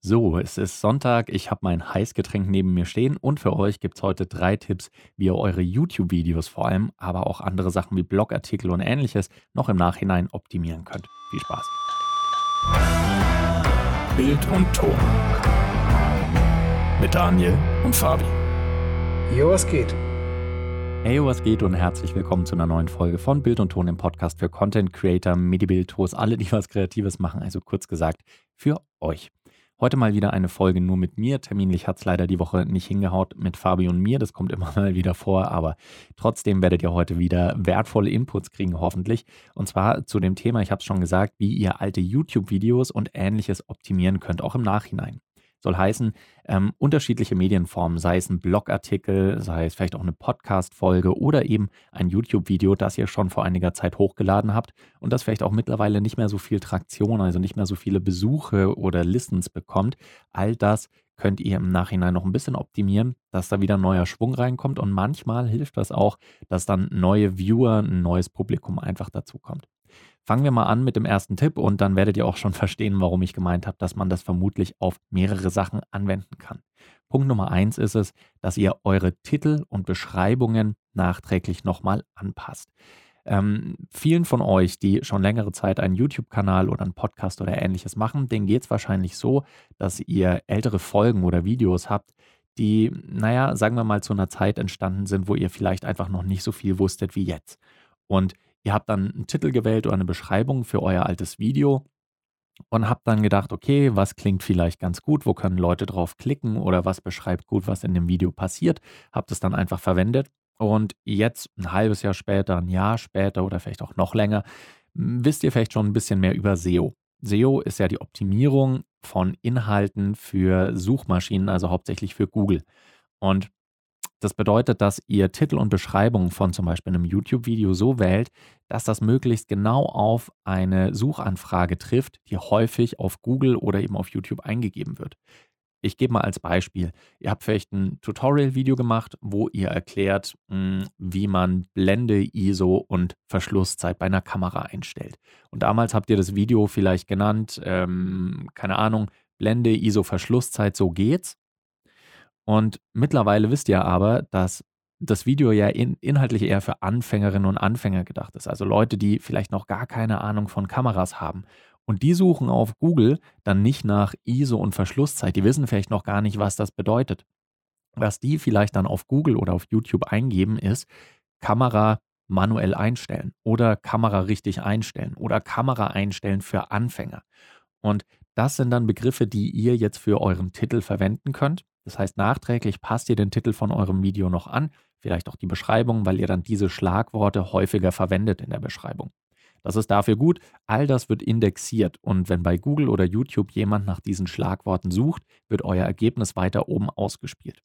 So, es ist Sonntag, ich habe mein Heißgetränk neben mir stehen und für euch gibt es heute drei Tipps, wie ihr eure YouTube-Videos vor allem, aber auch andere Sachen wie Blogartikel und ähnliches noch im Nachhinein optimieren könnt. Viel Spaß. Bild und Ton. Mit Daniel und Fabi. Jo, was geht? Hey, was geht und herzlich willkommen zu einer neuen Folge von Bild und Ton im Podcast für Content Creator, Midi-Bild-Tours, alle, die was Kreatives machen, also kurz gesagt, für euch. Heute mal wieder eine Folge nur mit mir. Terminlich hat es leider die Woche nicht hingehaut mit Fabi und mir. Das kommt immer mal wieder vor, aber trotzdem werdet ihr heute wieder wertvolle Inputs kriegen, hoffentlich. Und zwar zu dem Thema, ich habe es schon gesagt, wie ihr alte YouTube-Videos und ähnliches optimieren könnt, auch im Nachhinein. Soll heißen, ähm, unterschiedliche Medienformen, sei es ein Blogartikel, sei es vielleicht auch eine Podcast-Folge oder eben ein YouTube-Video, das ihr schon vor einiger Zeit hochgeladen habt und das vielleicht auch mittlerweile nicht mehr so viel Traktion, also nicht mehr so viele Besuche oder Listens bekommt. All das könnt ihr im Nachhinein noch ein bisschen optimieren, dass da wieder neuer Schwung reinkommt und manchmal hilft das auch, dass dann neue Viewer, ein neues Publikum einfach dazu kommt. Fangen wir mal an mit dem ersten Tipp und dann werdet ihr auch schon verstehen, warum ich gemeint habe, dass man das vermutlich auf mehrere Sachen anwenden kann. Punkt Nummer eins ist es, dass ihr eure Titel und Beschreibungen nachträglich nochmal anpasst. Ähm, vielen von euch, die schon längere Zeit einen YouTube-Kanal oder einen Podcast oder ähnliches machen, denen geht es wahrscheinlich so, dass ihr ältere Folgen oder Videos habt, die, naja, sagen wir mal, zu einer Zeit entstanden sind, wo ihr vielleicht einfach noch nicht so viel wusstet wie jetzt. Und Ihr habt dann einen Titel gewählt oder eine Beschreibung für euer altes Video und habt dann gedacht, okay, was klingt vielleicht ganz gut, wo können Leute drauf klicken oder was beschreibt gut, was in dem Video passiert. Habt es dann einfach verwendet und jetzt ein halbes Jahr später, ein Jahr später oder vielleicht auch noch länger, wisst ihr vielleicht schon ein bisschen mehr über SEO. SEO ist ja die Optimierung von Inhalten für Suchmaschinen, also hauptsächlich für Google. Und das bedeutet, dass ihr Titel und Beschreibung von zum Beispiel einem YouTube-Video so wählt, dass das möglichst genau auf eine Suchanfrage trifft, die häufig auf Google oder eben auf YouTube eingegeben wird. Ich gebe mal als Beispiel, ihr habt vielleicht ein Tutorial-Video gemacht, wo ihr erklärt, hm, wie man Blende, ISO und Verschlusszeit bei einer Kamera einstellt. Und damals habt ihr das Video vielleicht genannt, ähm, keine Ahnung, Blende, ISO, Verschlusszeit, so geht's. Und mittlerweile wisst ihr aber, dass das Video ja in, inhaltlich eher für Anfängerinnen und Anfänger gedacht ist. Also Leute, die vielleicht noch gar keine Ahnung von Kameras haben. Und die suchen auf Google dann nicht nach ISO und Verschlusszeit. Die wissen vielleicht noch gar nicht, was das bedeutet. Was die vielleicht dann auf Google oder auf YouTube eingeben, ist Kamera manuell einstellen oder Kamera richtig einstellen oder Kamera einstellen für Anfänger. Und das sind dann Begriffe, die ihr jetzt für euren Titel verwenden könnt. Das heißt, nachträglich passt ihr den Titel von eurem Video noch an, vielleicht auch die Beschreibung, weil ihr dann diese Schlagworte häufiger verwendet in der Beschreibung. Das ist dafür gut. All das wird indexiert und wenn bei Google oder YouTube jemand nach diesen Schlagworten sucht, wird euer Ergebnis weiter oben ausgespielt.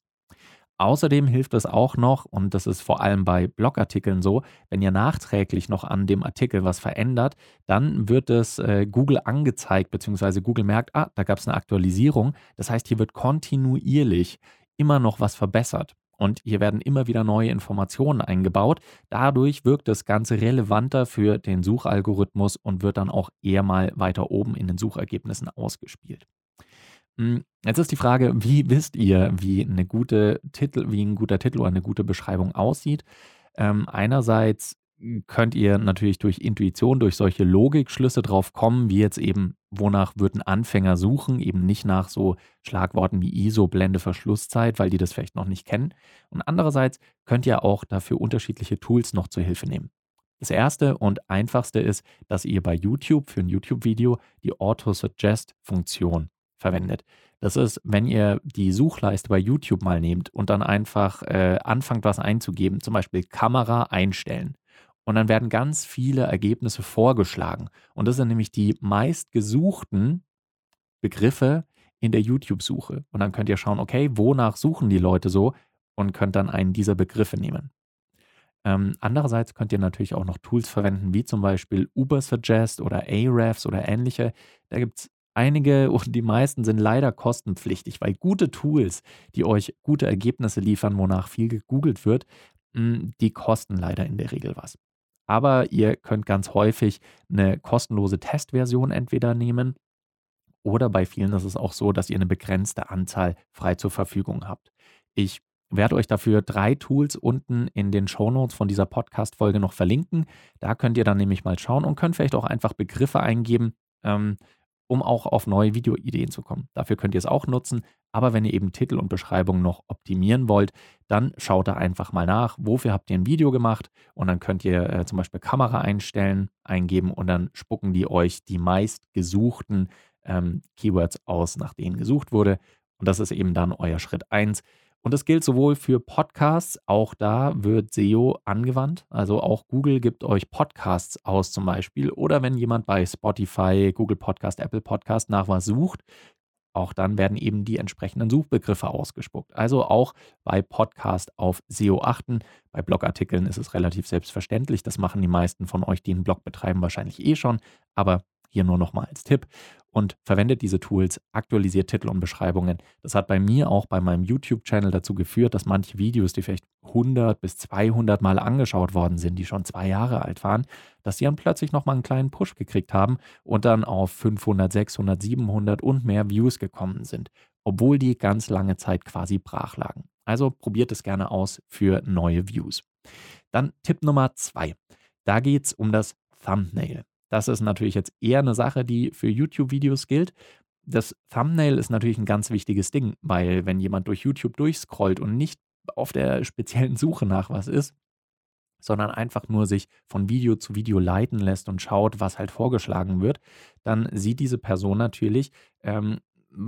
Außerdem hilft es auch noch, und das ist vor allem bei Blogartikeln so, wenn ihr nachträglich noch an dem Artikel was verändert, dann wird es äh, Google angezeigt, beziehungsweise Google merkt, ah, da gab es eine Aktualisierung. Das heißt, hier wird kontinuierlich immer noch was verbessert. Und hier werden immer wieder neue Informationen eingebaut. Dadurch wirkt das Ganze relevanter für den Suchalgorithmus und wird dann auch eher mal weiter oben in den Suchergebnissen ausgespielt. Jetzt ist die Frage, wie wisst ihr, wie eine gute Titel, wie ein guter Titel oder eine gute Beschreibung aussieht? Ähm, einerseits könnt ihr natürlich durch Intuition, durch solche Logikschlüsse drauf kommen, wie jetzt eben, wonach würden Anfänger suchen, eben nicht nach so Schlagworten wie ISO, Blende, Verschlusszeit, weil die das vielleicht noch nicht kennen. Und andererseits könnt ihr auch dafür unterschiedliche Tools noch zur Hilfe nehmen. Das erste und einfachste ist, dass ihr bei YouTube für ein YouTube-Video die Auto-Suggest-Funktion verwendet. Das ist, wenn ihr die Suchleiste bei YouTube mal nehmt und dann einfach äh, anfangt, was einzugeben, zum Beispiel Kamera einstellen. Und dann werden ganz viele Ergebnisse vorgeschlagen. Und das sind nämlich die meistgesuchten Begriffe in der YouTube-Suche. Und dann könnt ihr schauen, okay, wonach suchen die Leute so und könnt dann einen dieser Begriffe nehmen. Ähm, andererseits könnt ihr natürlich auch noch Tools verwenden, wie zum Beispiel Ubersuggest oder Ahrefs oder ähnliche. Da gibt es Einige und die meisten sind leider kostenpflichtig, weil gute Tools, die euch gute Ergebnisse liefern, wonach viel gegoogelt wird, hm, die kosten leider in der Regel was. Aber ihr könnt ganz häufig eine kostenlose Testversion entweder nehmen Oder bei vielen ist es auch so, dass ihr eine begrenzte Anzahl frei zur Verfügung habt. Ich werde euch dafür drei Tools unten in den Shownotes von dieser Podcast-Folge noch verlinken. Da könnt ihr dann nämlich mal schauen und könnt vielleicht auch einfach Begriffe eingeben, ähm, um auch auf neue Videoideen zu kommen. Dafür könnt ihr es auch nutzen. Aber wenn ihr eben Titel und Beschreibung noch optimieren wollt, dann schaut da einfach mal nach, wofür habt ihr ein Video gemacht und dann könnt ihr äh, zum Beispiel Kamera einstellen, eingeben und dann spucken die euch die meistgesuchten ähm, Keywords aus, nach denen gesucht wurde. Und das ist eben dann euer Schritt 1. Und das gilt sowohl für Podcasts, auch da wird SEO angewandt. Also auch Google gibt euch Podcasts aus zum Beispiel. Oder wenn jemand bei Spotify, Google Podcast, Apple Podcast nach was sucht, auch dann werden eben die entsprechenden Suchbegriffe ausgespuckt. Also auch bei Podcast auf SEO achten. Bei Blogartikeln ist es relativ selbstverständlich. Das machen die meisten von euch, die einen Blog betreiben, wahrscheinlich eh schon. Aber hier nur nochmal als Tipp und verwendet diese Tools, aktualisiert Titel und Beschreibungen. Das hat bei mir auch bei meinem YouTube-Channel dazu geführt, dass manche Videos, die vielleicht 100 bis 200 Mal angeschaut worden sind, die schon zwei Jahre alt waren, dass die dann plötzlich nochmal einen kleinen Push gekriegt haben und dann auf 500, 600, 700 und mehr Views gekommen sind, obwohl die ganz lange Zeit quasi brach lagen. Also probiert es gerne aus für neue Views. Dann Tipp Nummer zwei. Da geht es um das Thumbnail. Das ist natürlich jetzt eher eine Sache, die für YouTube-Videos gilt. Das Thumbnail ist natürlich ein ganz wichtiges Ding, weil wenn jemand durch YouTube durchscrollt und nicht auf der speziellen Suche nach was ist, sondern einfach nur sich von Video zu Video leiten lässt und schaut, was halt vorgeschlagen wird, dann sieht diese Person natürlich ähm,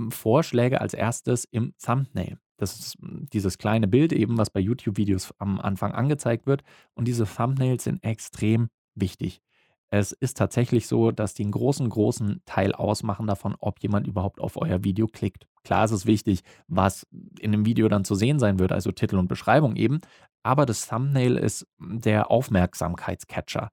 Vorschläge als erstes im Thumbnail. Das ist dieses kleine Bild eben, was bei YouTube-Videos am Anfang angezeigt wird. Und diese Thumbnails sind extrem wichtig. Es ist tatsächlich so, dass die einen großen, großen Teil ausmachen davon, ob jemand überhaupt auf euer Video klickt. Klar ist es wichtig, was in dem Video dann zu sehen sein wird, also Titel und Beschreibung eben, aber das Thumbnail ist der Aufmerksamkeitscatcher.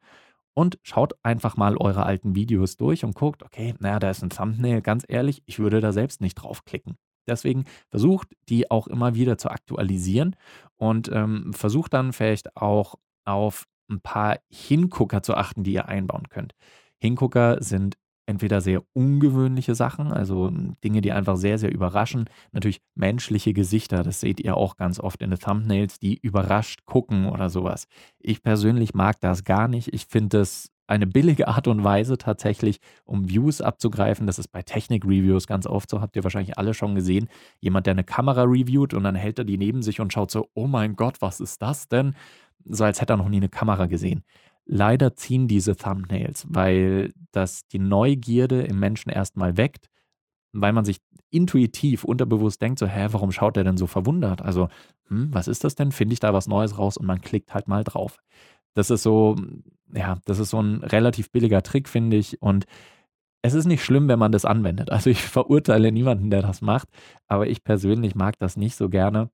Und schaut einfach mal eure alten Videos durch und guckt, okay, naja, da ist ein Thumbnail, ganz ehrlich, ich würde da selbst nicht draufklicken. Deswegen versucht die auch immer wieder zu aktualisieren und ähm, versucht dann vielleicht auch auf ein paar Hingucker zu achten, die ihr einbauen könnt. Hingucker sind entweder sehr ungewöhnliche Sachen, also hm, Dinge, die einfach sehr, sehr überraschen. Natürlich menschliche Gesichter, das seht ihr auch ganz oft in den Thumbnails, die überrascht gucken oder sowas. Ich persönlich mag das gar nicht. Ich finde das eine billige Art und Weise tatsächlich, um Views abzugreifen. Das ist bei Technik-Reviews ganz oft so, habt ihr wahrscheinlich alle schon gesehen. Jemand, der eine Kamera reviewt und dann hält er die neben sich und schaut so, oh mein Gott, was ist das denn? So als hätte er noch nie eine Kamera gesehen. Leider ziehen diese Thumbnails, weil das die Neugierde im Menschen erstmal weckt, weil man sich intuitiv, unterbewusst denkt, so, hä, warum schaut er denn so verwundert? Also, hm, was ist das denn? Finde ich da was Neues raus und man klickt halt mal drauf. Das ist so, ja, das ist so ein relativ billiger Trick, finde ich. Und es ist nicht schlimm, wenn man das anwendet. Also ich verurteile niemanden, der das macht, aber ich persönlich mag das nicht so gerne,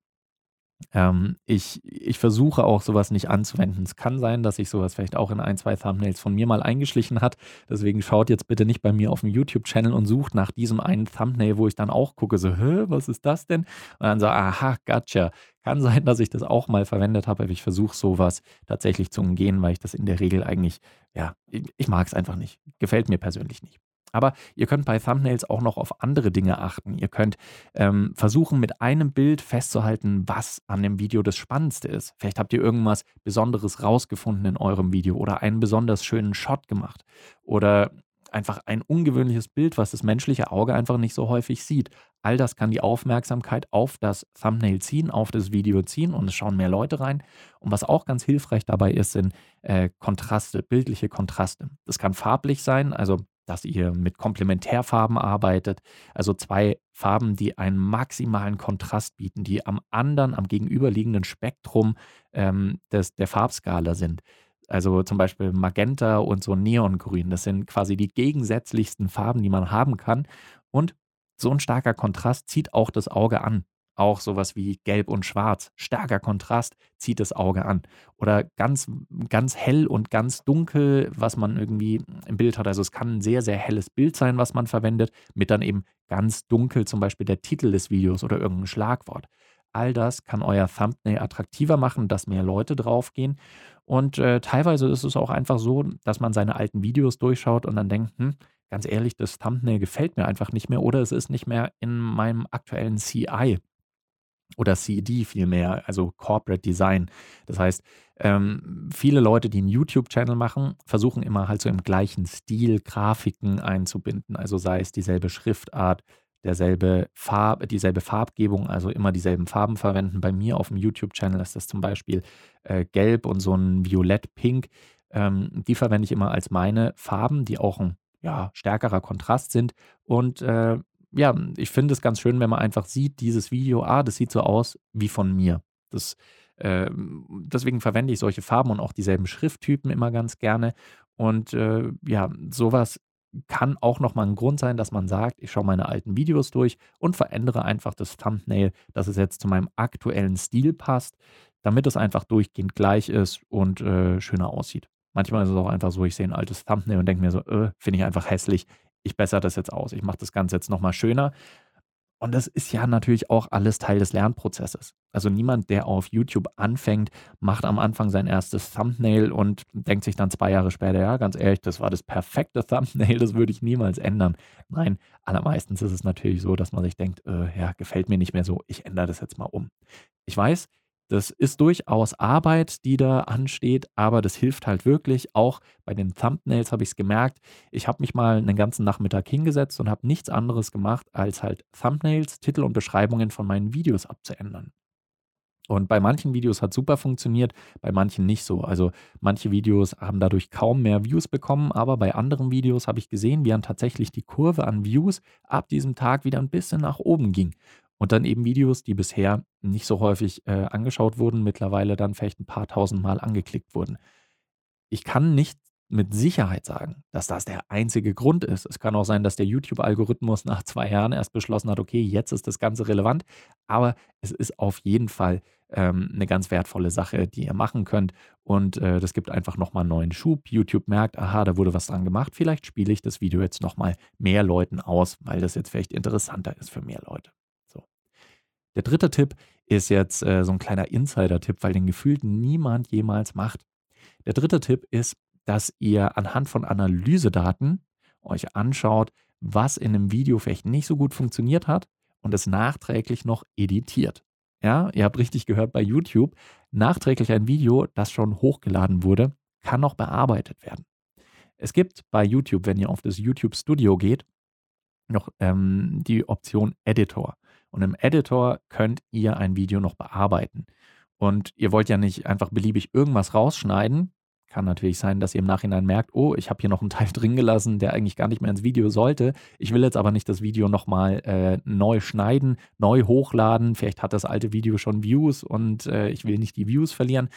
ähm, ich, ich versuche auch sowas nicht anzuwenden. Es kann sein, dass sich sowas vielleicht auch in ein, zwei Thumbnails von mir mal eingeschlichen hat. Deswegen schaut jetzt bitte nicht bei mir auf dem YouTube-Channel und sucht nach diesem einen Thumbnail, wo ich dann auch gucke, so, hä, was ist das denn? Und dann so, aha, gotcha. Kann sein, dass ich das auch mal verwendet habe, aber ich versuche sowas tatsächlich zu umgehen, weil ich das in der Regel eigentlich, ja, ich, ich mag es einfach nicht. Gefällt mir persönlich nicht. Aber ihr könnt bei Thumbnails auch noch auf andere Dinge achten. Ihr könnt ähm, versuchen, mit einem Bild festzuhalten, was an dem Video das Spannendste ist. Vielleicht habt ihr irgendwas Besonderes rausgefunden in eurem Video oder einen besonders schönen Shot gemacht oder einfach ein ungewöhnliches Bild, was das menschliche Auge einfach nicht so häufig sieht. All das kann die Aufmerksamkeit auf das Thumbnail ziehen, auf das Video ziehen und es schauen mehr Leute rein. Und was auch ganz hilfreich dabei ist, sind äh, Kontraste, bildliche Kontraste. Das kann farblich sein, also dass ihr mit Komplementärfarben arbeitet, also zwei Farben, die einen maximalen Kontrast bieten, die am anderen, am gegenüberliegenden Spektrum ähm, des, der Farbskala sind. Also zum Beispiel Magenta und so Neongrün. Das sind quasi die gegensätzlichsten Farben, die man haben kann. Und so ein starker Kontrast zieht auch das Auge an auch sowas wie Gelb und Schwarz. Starker Kontrast zieht das Auge an. Oder ganz, ganz hell und ganz dunkel, was man irgendwie im Bild hat. Also es kann ein sehr, sehr helles Bild sein, was man verwendet, mit dann eben ganz dunkel zum Beispiel der Titel des Videos oder irgendein Schlagwort. All das kann euer Thumbnail attraktiver machen, dass mehr Leute draufgehen. Und äh, teilweise ist es auch einfach so, dass man seine alten Videos durchschaut und dann denkt, hm, ganz ehrlich, das Thumbnail gefällt mir einfach nicht mehr oder es ist nicht mehr in meinem aktuellen CI oder CD vielmehr, also Corporate Design. Das heißt, ähm, viele Leute, die einen YouTube-Channel machen, versuchen immer halt so im gleichen Stil Grafiken einzubinden. Also sei es dieselbe Schriftart, derselbe Farb, dieselbe Farbgebung, also immer dieselben Farben verwenden. Bei mir auf dem YouTube-Channel ist das zum Beispiel äh, gelb und so ein violett-pink. Ähm, die verwende ich immer als meine Farben, die auch ein ja, stärkerer Kontrast sind. Und äh, ja, ich finde es ganz schön, wenn man einfach sieht, dieses Video, ah, das sieht so aus wie von mir. Das, äh, deswegen verwende ich solche Farben und auch dieselben Schrifttypen immer ganz gerne. Und äh, ja, sowas kann auch nochmal ein Grund sein, dass man sagt, ich schaue meine alten Videos durch und verändere einfach das Thumbnail, dass es jetzt zu meinem aktuellen Stil passt, damit es einfach durchgehend gleich ist und äh, schöner aussieht. Manchmal ist es auch einfach so, ich sehe ein altes Thumbnail und denke mir so, äh, finde ich einfach hässlich ich bessere das jetzt aus, ich mache das Ganze jetzt nochmal schöner. Und das ist ja natürlich auch alles Teil des Lernprozesses. Also niemand, der auf YouTube anfängt, macht am Anfang sein erstes Thumbnail und denkt sich dann zwei Jahre später, ja, ganz ehrlich, das war das perfekte Thumbnail, das würde ich niemals ändern. Nein, allermeistens ist es natürlich so, dass man sich denkt, äh, ja, gefällt mir nicht mehr so, ich ändere das jetzt mal um. Ich weiß, das ist durchaus Arbeit, die da ansteht, aber das hilft halt wirklich. Auch bei den Thumbnails habe ich es gemerkt. Ich habe mich mal einen ganzen Nachmittag hingesetzt und habe nichts anderes gemacht, als halt Thumbnails, Titel und Beschreibungen von meinen Videos abzuändern. Und bei manchen Videos hat super funktioniert, bei manchen nicht so. Also manche Videos haben dadurch kaum mehr Views bekommen, aber bei anderen Videos habe ich gesehen, wie dann tatsächlich die Kurve an Views ab diesem Tag wieder ein bisschen nach oben ging. Und dann eben Videos, die bisher nicht so häufig äh, angeschaut wurden, mittlerweile dann vielleicht ein paar tausend Mal angeklickt wurden. Ich kann nicht mit Sicherheit sagen, dass das der einzige Grund ist. Es kann auch sein, dass der YouTube-Algorithmus nach zwei Jahren erst beschlossen hat, okay, jetzt ist das Ganze relevant, aber es ist auf jeden Fall ähm, eine ganz wertvolle Sache, die ihr machen könnt und äh, das gibt einfach nochmal einen neuen Schub. YouTube merkt, aha, da wurde was dran gemacht, vielleicht spiele ich das Video jetzt nochmal mehr Leuten aus, weil das jetzt vielleicht interessanter ist für mehr Leute. Der dritte Tipp ist jetzt äh, so ein kleiner Insider-Tipp, weil den gefühlt niemand jemals macht. Der dritte Tipp ist, dass ihr anhand von Analysedaten euch anschaut, was in einem Video vielleicht nicht so gut funktioniert hat und es nachträglich noch editiert. Ja, ihr habt richtig gehört bei YouTube, nachträglich ein Video, das schon hochgeladen wurde, kann noch bearbeitet werden. Es gibt bei YouTube, wenn ihr auf das YouTube Studio geht, noch ähm, die Option Editor. Und im Editor könnt ihr ein Video noch bearbeiten. Und ihr wollt ja nicht einfach beliebig irgendwas rausschneiden. Kann natürlich sein, dass ihr im Nachhinein merkt, oh, ich habe hier noch einen Teil drin gelassen, der eigentlich gar nicht mehr ins Video sollte. Ich will jetzt aber nicht das Video nochmal äh, neu schneiden, neu hochladen. Vielleicht hat das alte Video schon Views und äh, ich will nicht die Views verlieren.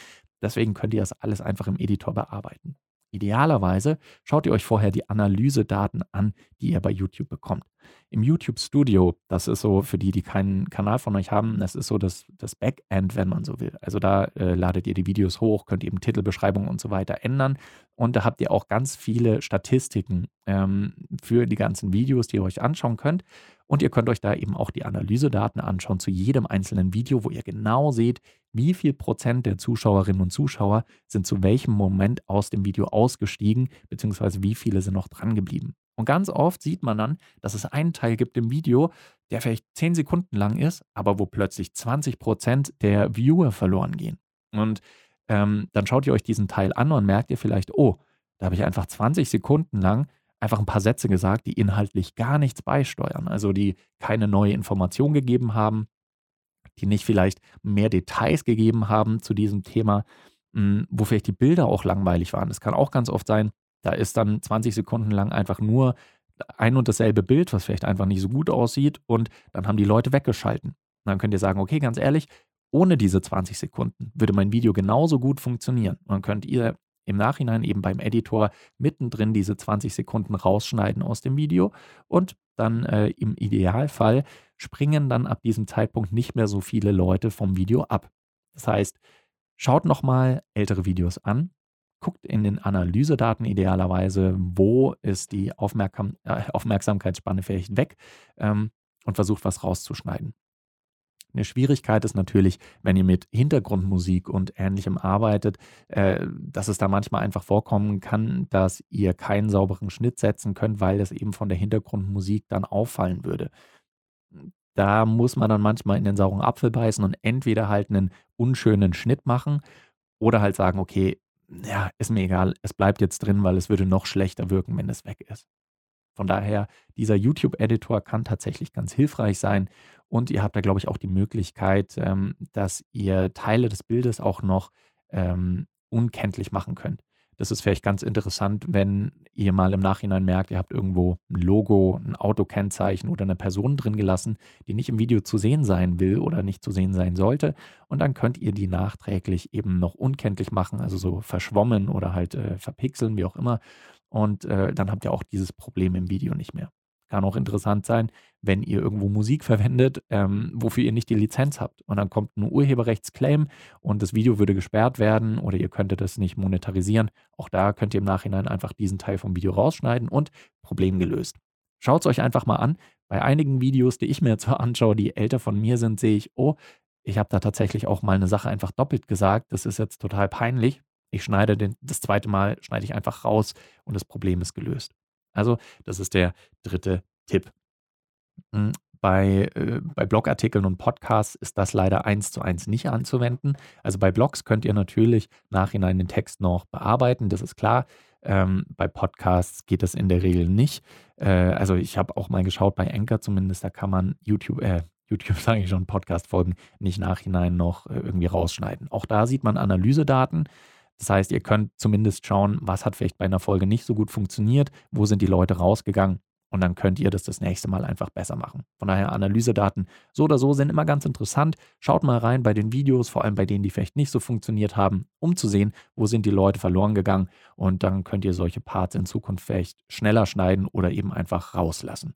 Deswegen könnt ihr das alles einfach im Editor bearbeiten. Idealerweise schaut ihr euch vorher die Analysedaten an, die ihr bei YouTube bekommt. Im YouTube Studio, das ist so für die, die keinen Kanal von euch haben, das ist so das, das Backend, wenn man so will. Also da äh, ladet ihr die Videos hoch, könnt eben Titelbeschreibungen und so weiter ändern. Und da habt ihr auch ganz viele Statistiken ähm, für die ganzen Videos, die ihr euch anschauen könnt. Und ihr könnt euch da eben auch die Analysedaten anschauen zu jedem einzelnen Video, wo ihr genau seht, wie viel Prozent der Zuschauerinnen und Zuschauer sind zu welchem Moment aus dem Video ausgestiegen, beziehungsweise wie viele sind noch dran geblieben. Und ganz oft sieht man dann, dass es einen Teil gibt im Video, der vielleicht 10 Sekunden lang ist, aber wo plötzlich 20 Prozent der Viewer verloren gehen. Und ähm, dann schaut ihr euch diesen Teil an und merkt ihr vielleicht, oh, da habe ich einfach 20 Sekunden lang einfach ein paar Sätze gesagt, die inhaltlich gar nichts beisteuern, also die keine neue Information gegeben haben, die nicht vielleicht mehr Details gegeben haben zu diesem Thema, hm, wo vielleicht die Bilder auch langweilig waren. Das kann auch ganz oft sein. Da ist dann 20 Sekunden lang einfach nur ein und dasselbe Bild, was vielleicht einfach nicht so gut aussieht und dann haben die Leute weggeschalten. Und dann könnt ihr sagen, okay, ganz ehrlich, ohne diese 20 Sekunden würde mein Video genauso gut funktionieren. Und dann könnt ihr im Nachhinein eben beim Editor mittendrin diese 20 Sekunden rausschneiden aus dem Video und dann äh, im Idealfall springen dann ab diesem Zeitpunkt nicht mehr so viele Leute vom Video ab. Das heißt, schaut nochmal ältere Videos an, guckt in den Analysedaten idealerweise, wo ist die Aufmerksam äh, Aufmerksamkeitsspanne vielleicht weg ähm, und versucht was rauszuschneiden. Eine Schwierigkeit ist natürlich, wenn ihr mit Hintergrundmusik und ähnlichem arbeitet, äh, dass es da manchmal einfach vorkommen kann, dass ihr keinen sauberen Schnitt setzen könnt, weil es eben von der Hintergrundmusik dann auffallen würde. Da muss man dann manchmal in den sauren Apfel beißen und entweder halt einen unschönen Schnitt machen oder halt sagen, okay, ja, ist mir egal, es bleibt jetzt drin, weil es würde noch schlechter wirken, wenn es weg ist. Von daher, dieser YouTube-Editor kann tatsächlich ganz hilfreich sein. Und ihr habt da, glaube ich, auch die Möglichkeit, ähm, dass ihr Teile des Bildes auch noch ähm, unkenntlich machen könnt. Das ist vielleicht ganz interessant, wenn ihr mal im Nachhinein merkt, ihr habt irgendwo ein Logo, ein Autokennzeichen oder eine Person drin gelassen, die nicht im Video zu sehen sein will oder nicht zu sehen sein sollte. Und dann könnt ihr die nachträglich eben noch unkenntlich machen, also so verschwommen oder halt äh, verpixeln, wie auch immer. Und äh, dann habt ihr auch dieses Problem im Video nicht mehr. Kann auch interessant sein, wenn ihr irgendwo Musik verwendet, ähm, wofür ihr nicht die Lizenz habt. Und dann kommt ein Urheberrechtsclaim und das Video würde gesperrt werden oder ihr könntet es nicht monetarisieren. Auch da könnt ihr im Nachhinein einfach diesen Teil vom Video rausschneiden und Problem gelöst. Schaut es euch einfach mal an. Bei einigen Videos, die ich mir zwar anschaue, die älter von mir sind, sehe ich, oh, ich habe da tatsächlich auch mal eine Sache einfach doppelt gesagt. Das ist jetzt total peinlich. Ich schneide den, das zweite Mal, schneide ich einfach raus und das Problem ist gelöst. Also, das ist der dritte Tipp. Hm, bei, äh, bei Blogartikeln und Podcasts ist das leider eins zu eins nicht anzuwenden. Also bei Blogs könnt ihr natürlich nachhinein den Text noch bearbeiten, das ist klar. Ähm, bei Podcasts geht das in der Regel nicht. Äh, also ich habe auch mal geschaut, bei Anchor zumindest, da kann man YouTube, äh, YouTube sage ich schon, Podcast-Folgen nicht nachhinein noch äh, irgendwie rausschneiden. Auch da sieht man Analysedaten. Das heißt, ihr könnt zumindest schauen, was hat vielleicht bei einer Folge nicht so gut funktioniert, wo sind die Leute rausgegangen und dann könnt ihr das das nächste Mal einfach besser machen. Von daher Analysedaten so oder so sind immer ganz interessant. Schaut mal rein bei den Videos, vor allem bei denen, die vielleicht nicht so funktioniert haben, um zu sehen, wo sind die Leute verloren gegangen und dann könnt ihr solche Parts in Zukunft vielleicht schneller schneiden oder eben einfach rauslassen.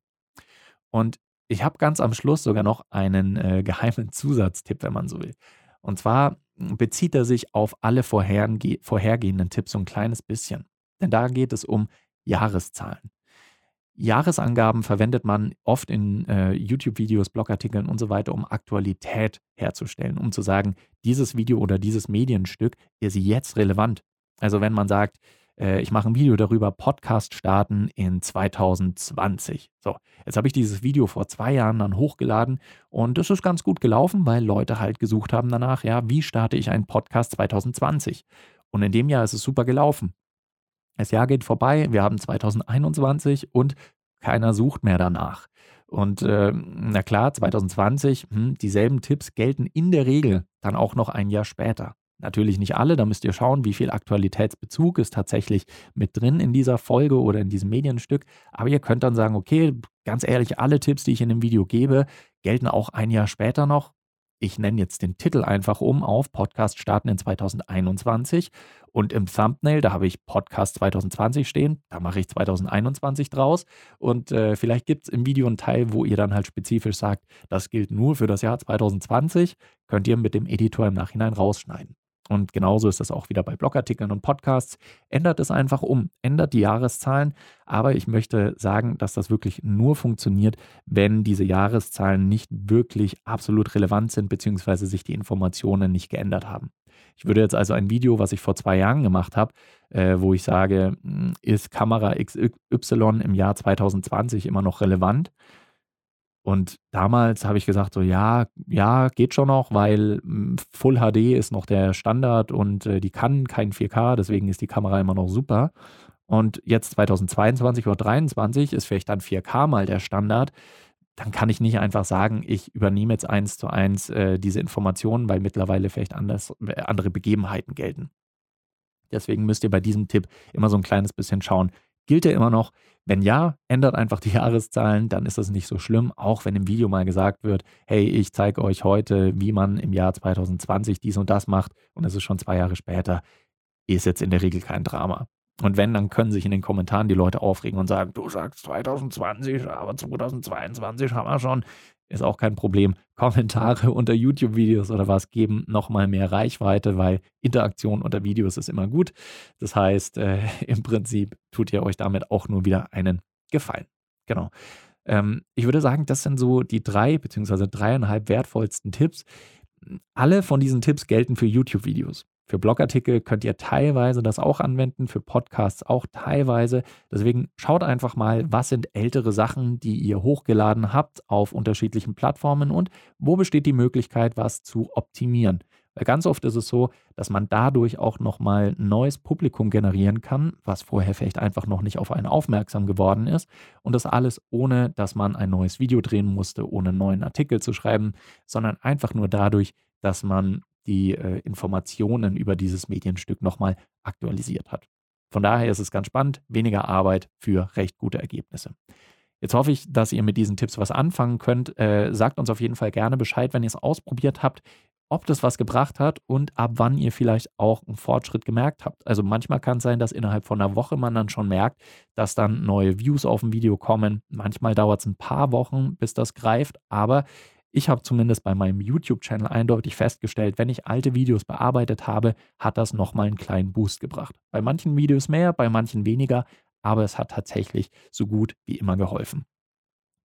Und ich habe ganz am Schluss sogar noch einen äh, geheimen Zusatztipp, wenn man so will. Und zwar bezieht er sich auf alle vorherge vorhergehenden Tipps so ein kleines bisschen. Denn da geht es um Jahreszahlen. Jahresangaben verwendet man oft in äh, YouTube-Videos, Blogartikeln und so weiter, um Aktualität herzustellen, um zu sagen, dieses Video oder dieses Medienstück ist jetzt relevant. Also wenn man sagt, äh, ich mache ein Video darüber, Podcast starten in 2020. So, jetzt habe ich dieses Video vor zwei Jahren dann hochgeladen und es ist ganz gut gelaufen, weil Leute halt gesucht haben danach, ja, wie starte ich einen Podcast 2020? Und in dem Jahr ist es super gelaufen. Das Jahr geht vorbei, wir haben 2021 und keiner sucht mehr danach. Und äh, na klar, 2020, hm, dieselben Tipps gelten in der Regel dann auch noch ein Jahr später. Natürlich nicht alle, da müsst ihr schauen, wie viel Aktualitätsbezug ist tatsächlich mit drin in dieser Folge oder in diesem Medienstück. Aber ihr könnt dann sagen, okay, ganz ehrlich, alle Tipps, die ich in dem Video gebe, gelten auch ein Jahr später noch. Ich nenne jetzt den Titel einfach um auf Podcast starten in 2021 und im Thumbnail, da habe ich Podcast 2020 stehen, da mache ich 2021 draus und äh, vielleicht gibt es im Video einen Teil, wo ihr dann halt spezifisch sagt, das gilt nur für das Jahr 2020, könnt ihr mit dem Editor im Nachhinein rausschneiden. Und genauso ist das auch wieder bei Blogartikeln und Podcasts. Ändert es einfach um, ändert die Jahreszahlen. Aber ich möchte sagen, dass das wirklich nur funktioniert, wenn diese Jahreszahlen nicht wirklich absolut relevant sind, beziehungsweise sich die Informationen nicht geändert haben. Ich würde jetzt also ein Video, was ich vor zwei Jahren gemacht habe, äh, wo ich sage, hm, ist Kamera XY im Jahr 2020 immer noch relevant? Und damals habe ich gesagt, so ja, ja, geht schon noch, weil hm, Full HD ist noch der Standard und äh, die kann kein 4K, deswegen ist die Kamera immer noch super. Und jetzt 2022 oder 2023 ist vielleicht dann 4K mal der Standard. Dann kann ich nicht einfach sagen, ich übernehme jetzt eins zu eins äh, diese Informationen, weil mittlerweile vielleicht anders, äh, andere Begebenheiten gelten. Deswegen müsst ihr bei diesem Tipp immer so ein kleines bisschen schauen, gilt er immer noch? Wenn ja, ändert einfach die Jahreszahlen, dann ist das nicht so schlimm, auch wenn im Video mal gesagt wird, hey, ich zeige euch heute, wie man im Jahr 2020 dies und das macht und es ist schon zwei Jahre später, ist jetzt in der Regel kein Drama. Und wenn, dann können sich in den Kommentaren die Leute aufregen und sagen, du sagst 2020, aber 2022 haben wir schon ist auch kein Problem. Kommentare unter YouTube-Videos oder was geben nochmal mehr Reichweite, weil Interaktion unter Videos ist immer gut. Das heißt, äh, im Prinzip tut ihr euch damit auch nur wieder einen Gefallen. Genau. Ähm, ich würde sagen, das sind so die drei beziehungsweise dreieinhalb wertvollsten Tipps. Alle von diesen Tipps gelten für YouTube-Videos. Für Blogartikel könnt ihr teilweise das auch anwenden, für Podcasts auch teilweise. Deswegen schaut einfach mal, was sind ältere Sachen, die ihr hochgeladen habt auf unterschiedlichen Plattformen und wo besteht die Möglichkeit, was zu optimieren. Weil ganz oft ist es so, dass man dadurch auch nochmal neues Publikum generieren kann, was vorher vielleicht einfach noch nicht auf einen aufmerksam geworden ist. Und das alles ohne, dass man ein neues Video drehen musste, ohne einen neuen Artikel zu schreiben, sondern einfach nur dadurch, dass man die äh, Informationen über dieses Medienstück nochmal aktualisiert hat. Von daher ist es ganz spannend, weniger Arbeit für recht gute Ergebnisse. Jetzt hoffe ich, dass ihr mit diesen Tipps was anfangen könnt. Äh, sagt uns auf jeden Fall gerne Bescheid, wenn ihr es ausprobiert habt, ob das was gebracht hat und ab wann ihr vielleicht auch einen Fortschritt gemerkt habt. Also manchmal kann es sein, dass innerhalb von einer Woche man dann schon merkt, dass dann neue Views auf ein Video kommen. Manchmal dauert es ein paar Wochen, bis das greift, aber ich habe zumindest bei meinem YouTube-Channel eindeutig festgestellt, wenn ich alte Videos bearbeitet habe, hat das nochmal einen kleinen Boost gebracht. Bei manchen Videos mehr, bei manchen weniger, aber es hat tatsächlich so gut wie immer geholfen.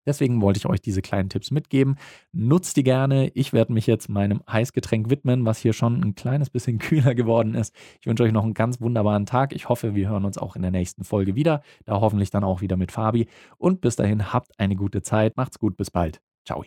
Deswegen wollte ich euch diese kleinen Tipps mitgeben. Nutzt die gerne. Ich werde mich jetzt meinem Eisgetränk widmen, was hier schon ein kleines bisschen kühler geworden ist. Ich wünsche euch noch einen ganz wunderbaren Tag. Ich hoffe, wir hören uns auch in der nächsten Folge wieder. Da hoffentlich dann auch wieder mit Fabi. Und bis dahin habt eine gute Zeit. Macht's gut. Bis bald. Ciao.